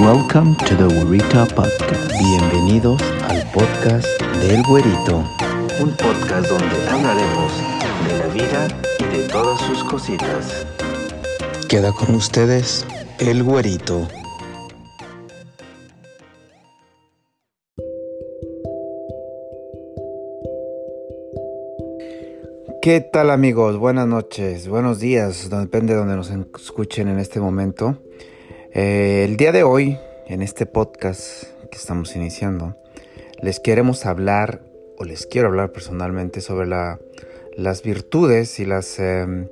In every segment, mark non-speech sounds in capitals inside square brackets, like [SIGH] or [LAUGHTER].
Welcome to the Güerito Podcast. Bienvenidos al podcast del Güerito. Un podcast donde hablaremos de la vida y de todas sus cositas. Queda con ustedes el Güerito. ¿Qué tal amigos? Buenas noches, buenos días, depende de donde nos escuchen en este momento. Eh, el día de hoy, en este podcast que estamos iniciando, les queremos hablar, o les quiero hablar personalmente sobre la, las virtudes y las em,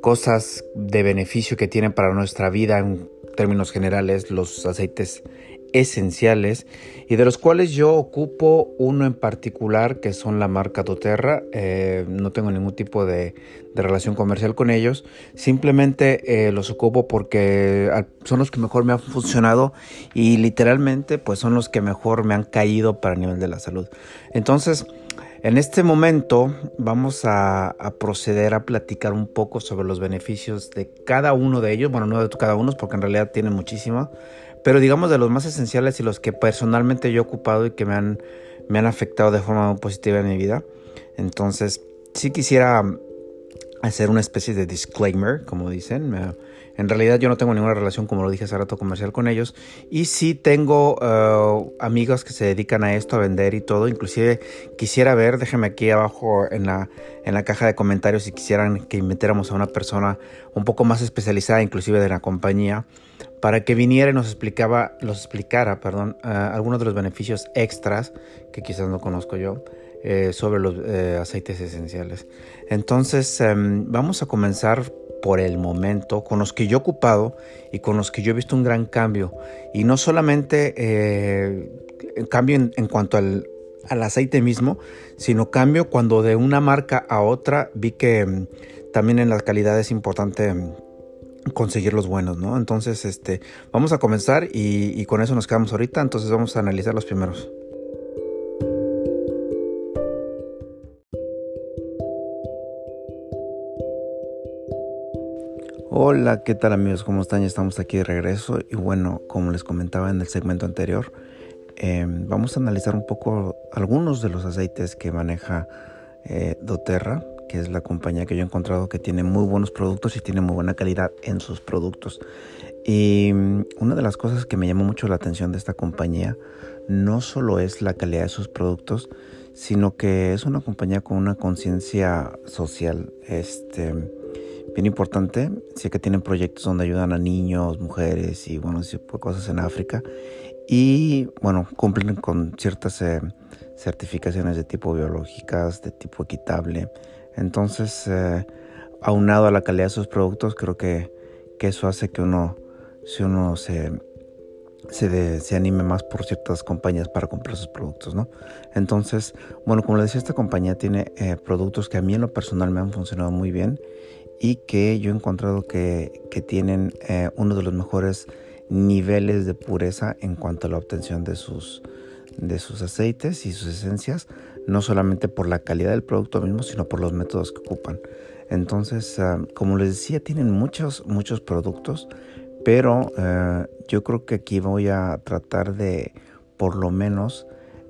cosas de beneficio que tienen para nuestra vida en términos generales los aceites esenciales y de los cuales yo ocupo uno en particular que son la marca doTERRA. Eh, no tengo ningún tipo de, relación comercial con ellos. Simplemente eh, los ocupo porque son los que mejor me han funcionado y literalmente pues son los que mejor me han caído para el nivel de la salud. Entonces, en este momento vamos a, proceder a platicar un poco sobre los beneficios de cada uno de ellos. Bueno, no de cada uno porque en realidad tienen muchísimo pero digamos de los más esenciales y los que personalmente yo he ocupado y que me han, me han afectado de forma muy positiva en mi vida. Entonces, sí quisiera hacer una especie de disclaimer, como dicen. En realidad yo no tengo ninguna relación, como lo dije hace rato, comercial con ellos. Y sí tengo uh, amigos que se dedican a esto, a vender y todo. Inclusive quisiera ver, déjenme aquí abajo en la, en la caja de comentarios si quisieran que metiéramos a una persona un poco más especializada, inclusive de la compañía, para que viniera y nos explicaba, los explicara, perdón, uh, algunos de los beneficios extras que quizás no conozco yo. Eh, sobre los eh, aceites esenciales. Entonces, em, vamos a comenzar por el momento con los que yo he ocupado y con los que yo he visto un gran cambio. Y no solamente eh, cambio en, cuanto al, aceite mismo, sino cambio cuando de una marca a otra vi que em, también en la calidad es importante em, conseguir los buenos, ¿no? Entonces, este, vamos a comenzar y, con eso nos quedamos ahorita. Entonces vamos a analizar los primeros. Hola, ¿qué tal amigos? ¿Cómo están? Ya estamos aquí de regreso y bueno, como les comentaba en el segmento anterior, em, vamos a analizar un poco algunos de los aceites que maneja eh, doTERRA, que es la compañía que yo he encontrado que tiene muy buenos productos y tiene muy buena calidad en sus productos. Y mm, una de las cosas que me llamó mucho la atención de esta compañía no solo es la calidad de sus productos, sino que es una compañía con una conciencia social. Este bien importante. Sé que tienen proyectos donde ayudan a niños, mujeres y bueno, cosas en África. Y bueno, cumplen con ciertas eh, certificaciones de tipo biológicas, de tipo equitable. Entonces, eh, aunado a la calidad de sus productos, creo que, eso hace que uno, si uno se, se, se, anime más por ciertas compañías para comprar sus productos, ¿no? Entonces, bueno, como les decía, esta compañía tiene eh, productos que a mí en lo personal me han funcionado muy bien y que yo he encontrado que, tienen eh, uno de los mejores niveles de pureza en cuanto a la obtención de sus, de sus aceites y sus esencias, no solamente por la calidad del producto mismo, sino por los métodos que ocupan. Entonces, ah, como les decía, tienen muchos, muchos productos, pero eh, yo creo que aquí voy a tratar de, por lo menos,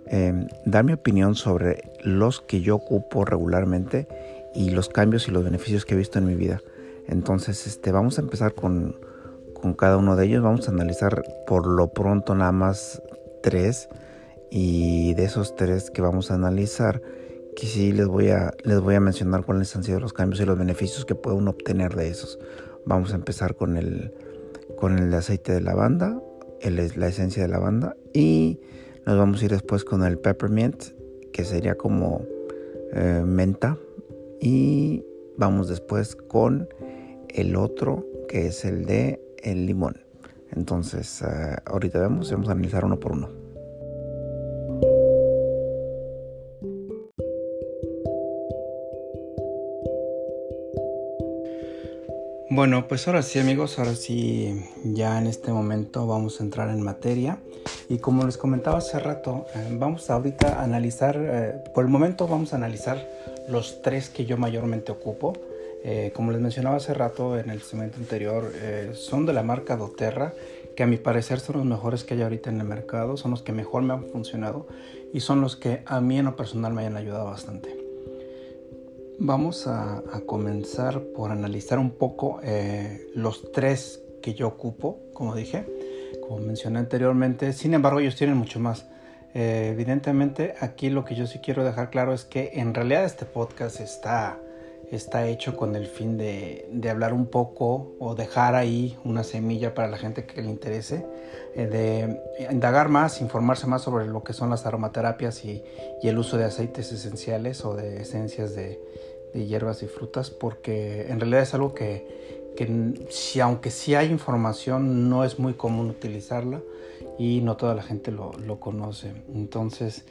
em, dar mi opinión sobre los que yo ocupo regularmente y los cambios y los beneficios que he visto en mi vida. Entonces, este, vamos a empezar con, con cada uno de ellos. Vamos a analizar por lo pronto nada más tres. Y de esos tres que vamos a analizar, que sí les voy a, les voy a mencionar cuáles han sido los cambios y los beneficios que puede uno obtener de esos. Vamos a empezar con el, con el aceite de lavanda, la esencia de lavanda. Y nos vamos a ir después con el peppermint, que sería como eh, menta, y vamos después con el otro que es el de el limón. Entonces, uh, ahorita vemos, vamos a analizar uno por uno. Bueno, pues ahora sí amigos, ahora sí ya en este momento vamos a entrar en materia y como les comentaba hace rato, eh, vamos ahorita a analizar, eh, por el momento vamos a analizar los tres que yo mayormente ocupo. Eh, como les mencionaba hace rato en el segmento anterior, son de la marca doTERRA, que a mi parecer son los mejores que hay ahorita en el mercado, son los que mejor me han funcionado y son los que a mí en lo personal me han ayudado bastante. Vamos a, comenzar por analizar un poco eh, los tres que yo ocupo, como dije, como mencioné anteriormente. Sin embargo, ellos tienen mucho más. Eh, evidentemente, aquí lo que yo sí quiero dejar claro es que en realidad este podcast está, está hecho con el fin de, de hablar un poco o dejar ahí una semilla para la gente que le interese, eh, de indagar más, informarse más sobre lo que son las aromaterapias y, y el uso de aceites esenciales o de esencias de, de hierbas y frutas porque en realidad es algo que, que si, aunque sí hay información no es muy común utilizarla y no toda la gente lo, lo, conoce. Entonces,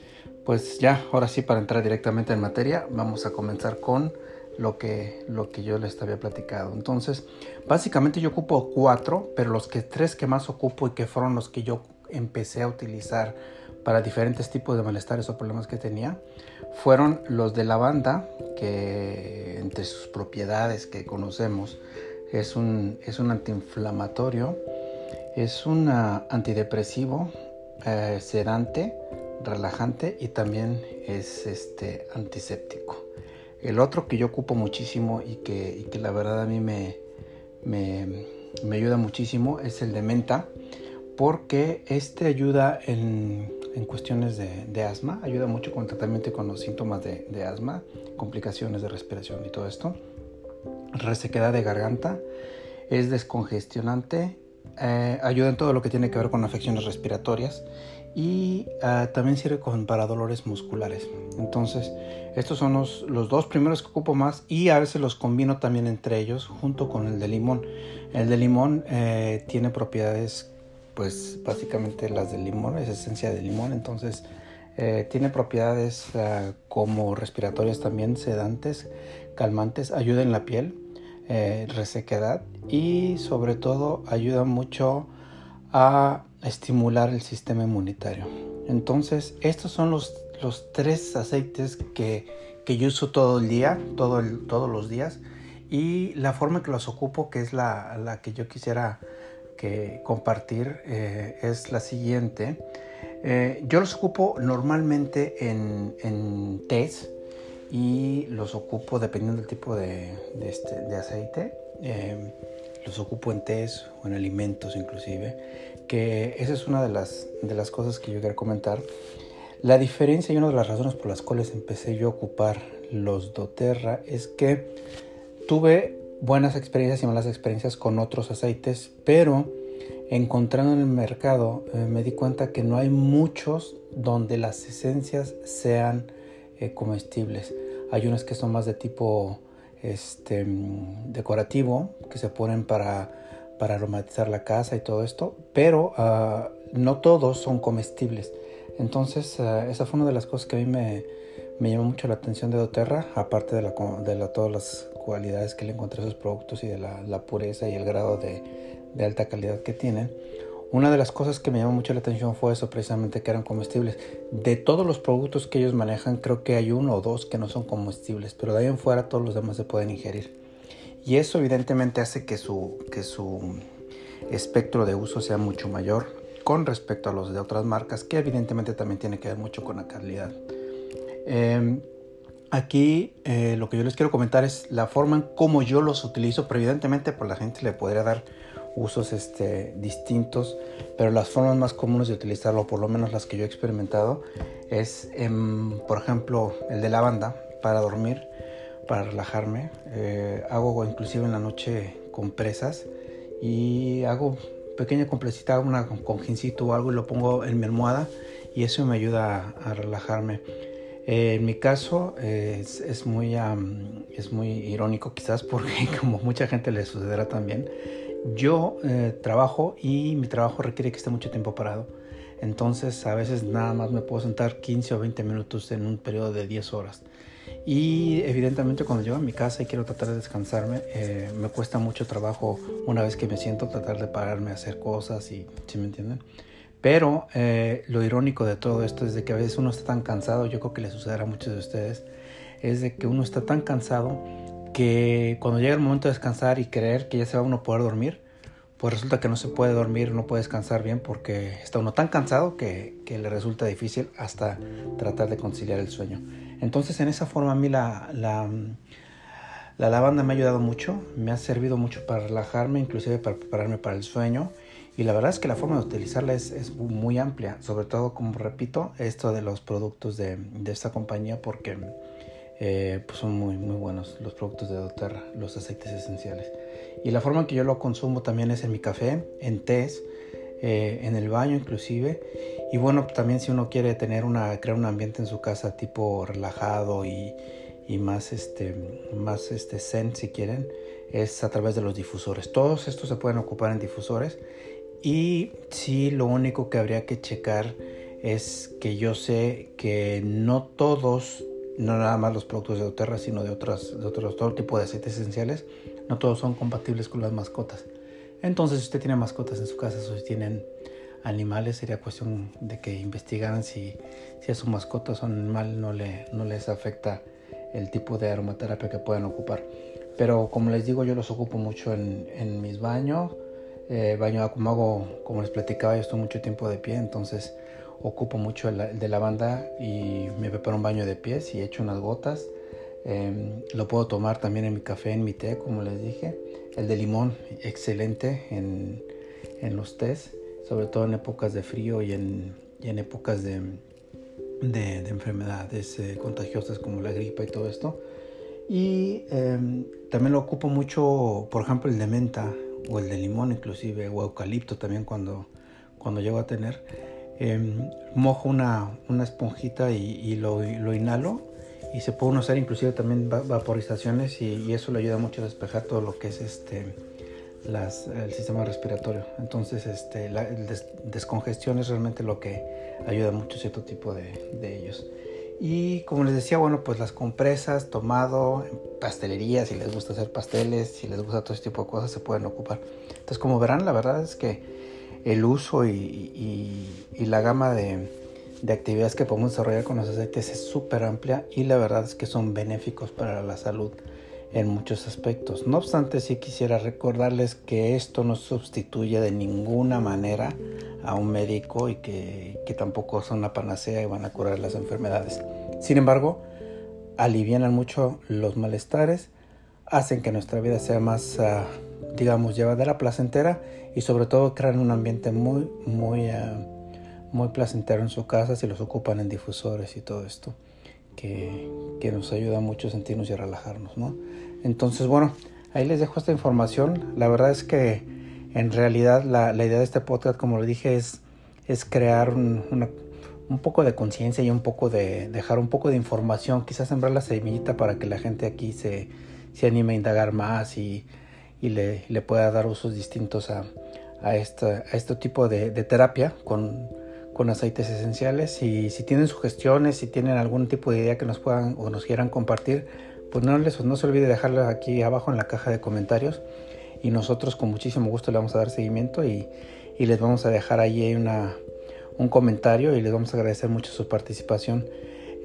pues ya, ahora sí, para entrar directamente en materia, vamos a comenzar con lo que, lo que yo les había platicado. Entonces, básicamente yo ocupo cuatro, pero los que, tres que más ocupo y que fueron los que yo empecé a utilizar para diferentes tipos de malestares o problemas que tenía fueron los de lavanda, que entre sus propiedades que conocemos es un, es un antiinflamatorio, es un antidepresivo, eh, sedante, relajante y también es este, antiséptico. El otro que yo ocupo muchísimo y que, y que la verdad a mí me, me, me ayuda muchísimo es el de menta porque este ayuda en en cuestiones de, asma, ayuda mucho con el tratamiento y con los síntomas de, asma, complicaciones de respiración y todo esto. Resequedad de garganta, es descongestionante, eh, ayuda en todo lo que tiene que ver con afecciones respiratorias y eh, también sirve con, para dolores musculares. Entonces, estos son los, los, dos primeros que ocupo más y a veces los combino también entre ellos junto con el de limón. El de limón eh, tiene propiedades pues básicamente las del limón, es esencia de limón, entonces eh, tiene propiedades eh, como respiratorias también, sedantes, calmantes, ayuda en la piel, eh, resequedad y sobre todo ayuda mucho a estimular el sistema inmunitario. Entonces estos son los, los tres aceites que, que, yo uso todo el día, todo todos los días y la forma que los ocupo, que es la, la que yo quisiera que compartir eh, es la siguiente. Eh, yo los ocupo normalmente en, en tés y los ocupo dependiendo del tipo de, este, de aceite. Eh, los ocupo en tés o en alimentos inclusive, que esa es una de las, de las cosas que yo quiero comentar. La diferencia y una de las razones por las cuales empecé yo a ocupar los doTERRA es que tuve buenas experiencias y malas experiencias con otros aceites, pero encontrando en el mercado eh, me di cuenta que no hay muchos donde las esencias sean eh, comestibles. Hay unas que son más de tipo este, mm, decorativo, que se ponen para, para aromatizar la casa y todo esto, pero ah, no todos son comestibles. Entonces, ah, esa fue una de las cosas que a mí me, me llamó mucho la atención de doTERRA, aparte de, la, todas las cualidades que le encontré a esos productos y de la, pureza y el grado de, de, alta calidad que tienen. Una de las cosas que me llamó mucho la atención fue eso, precisamente que eran comestibles. De todos los productos que ellos manejan, creo que hay uno o dos que no son comestibles, pero de ahí en fuera todos los demás se pueden ingerir. Y eso evidentemente hace que su, que su espectro de uso sea mucho mayor con respecto a los de otras marcas, que evidentemente también tiene que ver mucho con la calidad. Em, aquí eh, lo que yo les quiero comentar es la forma en cómo yo los utilizo, pero evidentemente por pues, la gente le podría dar usos este, distintos, pero las formas más comunes de utilizarlo, por lo menos las que yo he experimentado, es, em, por ejemplo, el de lavanda para dormir, para relajarme. Eh, hago inclusive en la noche compresas y hago pequeña compresita, una con gincito o algo y lo pongo en mi almohada y eso me ayuda a relajarme. Eh, en mi caso es, muy, es muy irónico quizás porque [LAUGHS] como mucha gente le sucederá también, yo eh, trabajo y mi trabajo requiere que esté mucho tiempo parado. Entonces a veces nada más me puedo sentar 15 o 20 minutos en un periodo de 10 horas. Y evidentemente cuando llego a mi casa y quiero tratar de descansarme, eh, me cuesta mucho trabajo una vez que me siento tratar de pararme a hacer cosas y, ¿sí me entienden? Pero eh, lo irónico de todo esto es que a veces uno está tan cansado, yo creo que le sucederá a muchos de ustedes, es de que uno está tan cansado que cuando llega el momento de descansar y creer que ya se va uno a poder dormir, pues resulta que no se puede dormir, no puede descansar bien porque está uno tan cansado que, le resulta difícil hasta tratar de conciliar el sueño. Entonces en esa forma a mí la, la, la lavanda me ha ayudado mucho, me ha servido mucho para relajarme, inclusive para prepararme para el sueño. Y la verdad es que la forma de utilizarla es, es muy amplia, sobre todo como repito, esto de los productos de, de esta compañía porque eh, pues son muy, muy buenos los productos de doTERRA, los aceites esenciales. Y la forma en que yo lo consumo también es en mi café, en tés, eh, en el baño inclusive. Y bueno, también si uno quiere tener una, crear un ambiente en su casa tipo relajado y, y más, este, más este zen si quieren, es a través de los difusores. Todos estos se pueden ocupar en difusores. Y sí, lo único que habría que checar es que yo sé que no todos no nada más los productos de doTERRA, sino de, otras, de otros, todo tipo de aceites esenciales, no todos son compatibles con las mascotas. Entonces, si usted tiene mascotas en su casa o si tienen animales, sería cuestión de que investigaran si, si a su mascota o su animal no, le, no les afecta el tipo de aromaterapia que puedan ocupar. Pero como les digo, yo los ocupo mucho en, en mis baños. Eh, baño como hago, como les platicaba, yo estoy mucho tiempo de pie, entonces ocupo mucho el, de lavanda y me preparo un baño de pies y echo unas gotas. Em, lo puedo tomar también en mi café, en mi té, como les dije. El de limón, excelente en, en los tés, sobre todo en épocas de frío y en, y en épocas de, de, enfermedades eh, contagiosas como la gripa y todo esto. Y em, también lo ocupo mucho, por ejemplo, el de menta o el de limón inclusive, o eucalipto también cuando, cuando llego a tener. Em, mojo una, una esponjita y, lo, lo, inhalo y se puede usar inclusive también vaporizaciones y, eso le ayuda mucho a despejar todo lo que es este las, el sistema respiratorio entonces este la descongestión es realmente lo que ayuda mucho a cierto tipo de, de, ellos y como les decía bueno pues las compresas tomado pastelería si les gusta hacer pasteles si les gusta todo este tipo de cosas se pueden ocupar. Entonces como verán la verdad es que el uso y, la gama de, actividades que podemos desarrollar con los aceites es súper amplia y la verdad es que son benéficos para la salud en muchos aspectos. No obstante, sí quisiera recordarles que esto no sustituye de ninguna manera a un médico y que, tampoco son una panacea y van a curar las enfermedades. Sin embargo, alivianan mucho los malestares, hacen que nuestra vida sea más, ah, digamos, llevadera, placentera y sobre todo crean un ambiente muy, muy, eh, muy placentero en su casa si los ocupan en difusores y todo esto, que, nos ayuda mucho a sentirnos y a relajarnos, ¿no? Entonces, bueno, ahí les dejo esta información. La verdad es que en realidad la, idea de este podcast, como lo dije, es, es crear un, un poco de conciencia y un poco de dejar un poco de información, quizás sembrar la semillita para que la gente aquí se, se anime a indagar más y y le, le pueda dar usos distintos a, a, a este tipo de, de terapia con, con, aceites esenciales. Y si tienen sugestiones, si tienen algún tipo de idea que nos puedan o nos quieran compartir, pues no, les, no se olvide dejarlo aquí abajo en la caja de comentarios y nosotros con muchísimo gusto le vamos a dar seguimiento y, y les vamos a dejar ahí una, un comentario y les vamos a agradecer mucho su participación.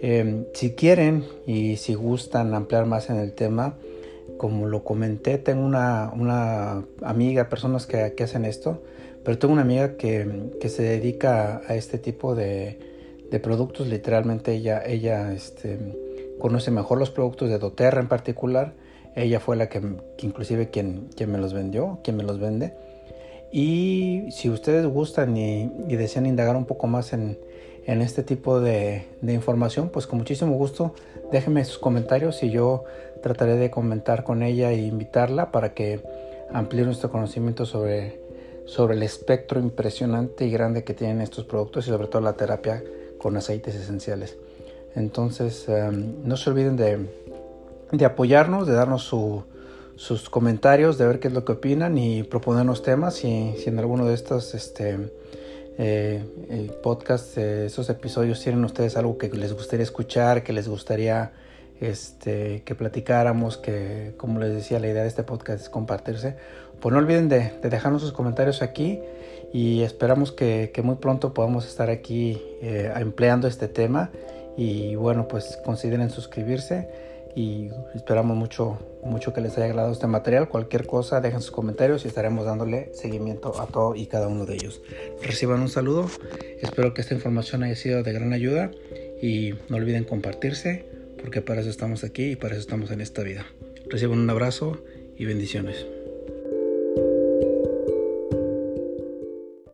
Eh, si quieren y si gustan ampliar más en el tema, como lo comenté, tengo una, una amiga, personas que, que, hacen esto, pero tengo una amiga que, que se dedica a este tipo de, de productos. Literalmente ella, ella este, conoce mejor los productos de doTERRA en particular. Ella fue la que, inclusive quien, quien, me los vendió, quien me los vende. Y si ustedes gustan y, y desean indagar un poco más en, en este tipo de, de, información, pues con muchísimo gusto déjenme sus comentarios y yo trataré de comentar con ella e invitarla para que amplíe nuestro conocimiento sobre, sobre el espectro impresionante y grande que tienen estos productos y sobre todo la terapia con aceites esenciales. Entonces, em, no se olviden de, de, apoyarnos, de darnos sus comentarios, de ver qué es lo que opinan y proponernos temas. Si, si en alguno de estos este, eh, podcasts, eh, esos episodios, tienen ustedes algo que les gustaría escuchar, que les gustaría este, que platicáramos, que como les decía, la idea de este podcast es compartirse. Pues no olviden de, de dejarnos sus comentarios aquí y esperamos que, muy pronto podamos estar aquí eh, empleando este tema. Y bueno, pues consideren suscribirse y esperamos mucho, mucho que les haya agradado este material. Cualquier cosa, dejen sus comentarios y estaremos dándole seguimiento a todo y cada uno de ellos. Reciban un saludo, espero que esta información haya sido de gran ayuda y no olviden compartirse porque para eso estamos aquí y para eso estamos en esta vida. Reciban un abrazo y bendiciones.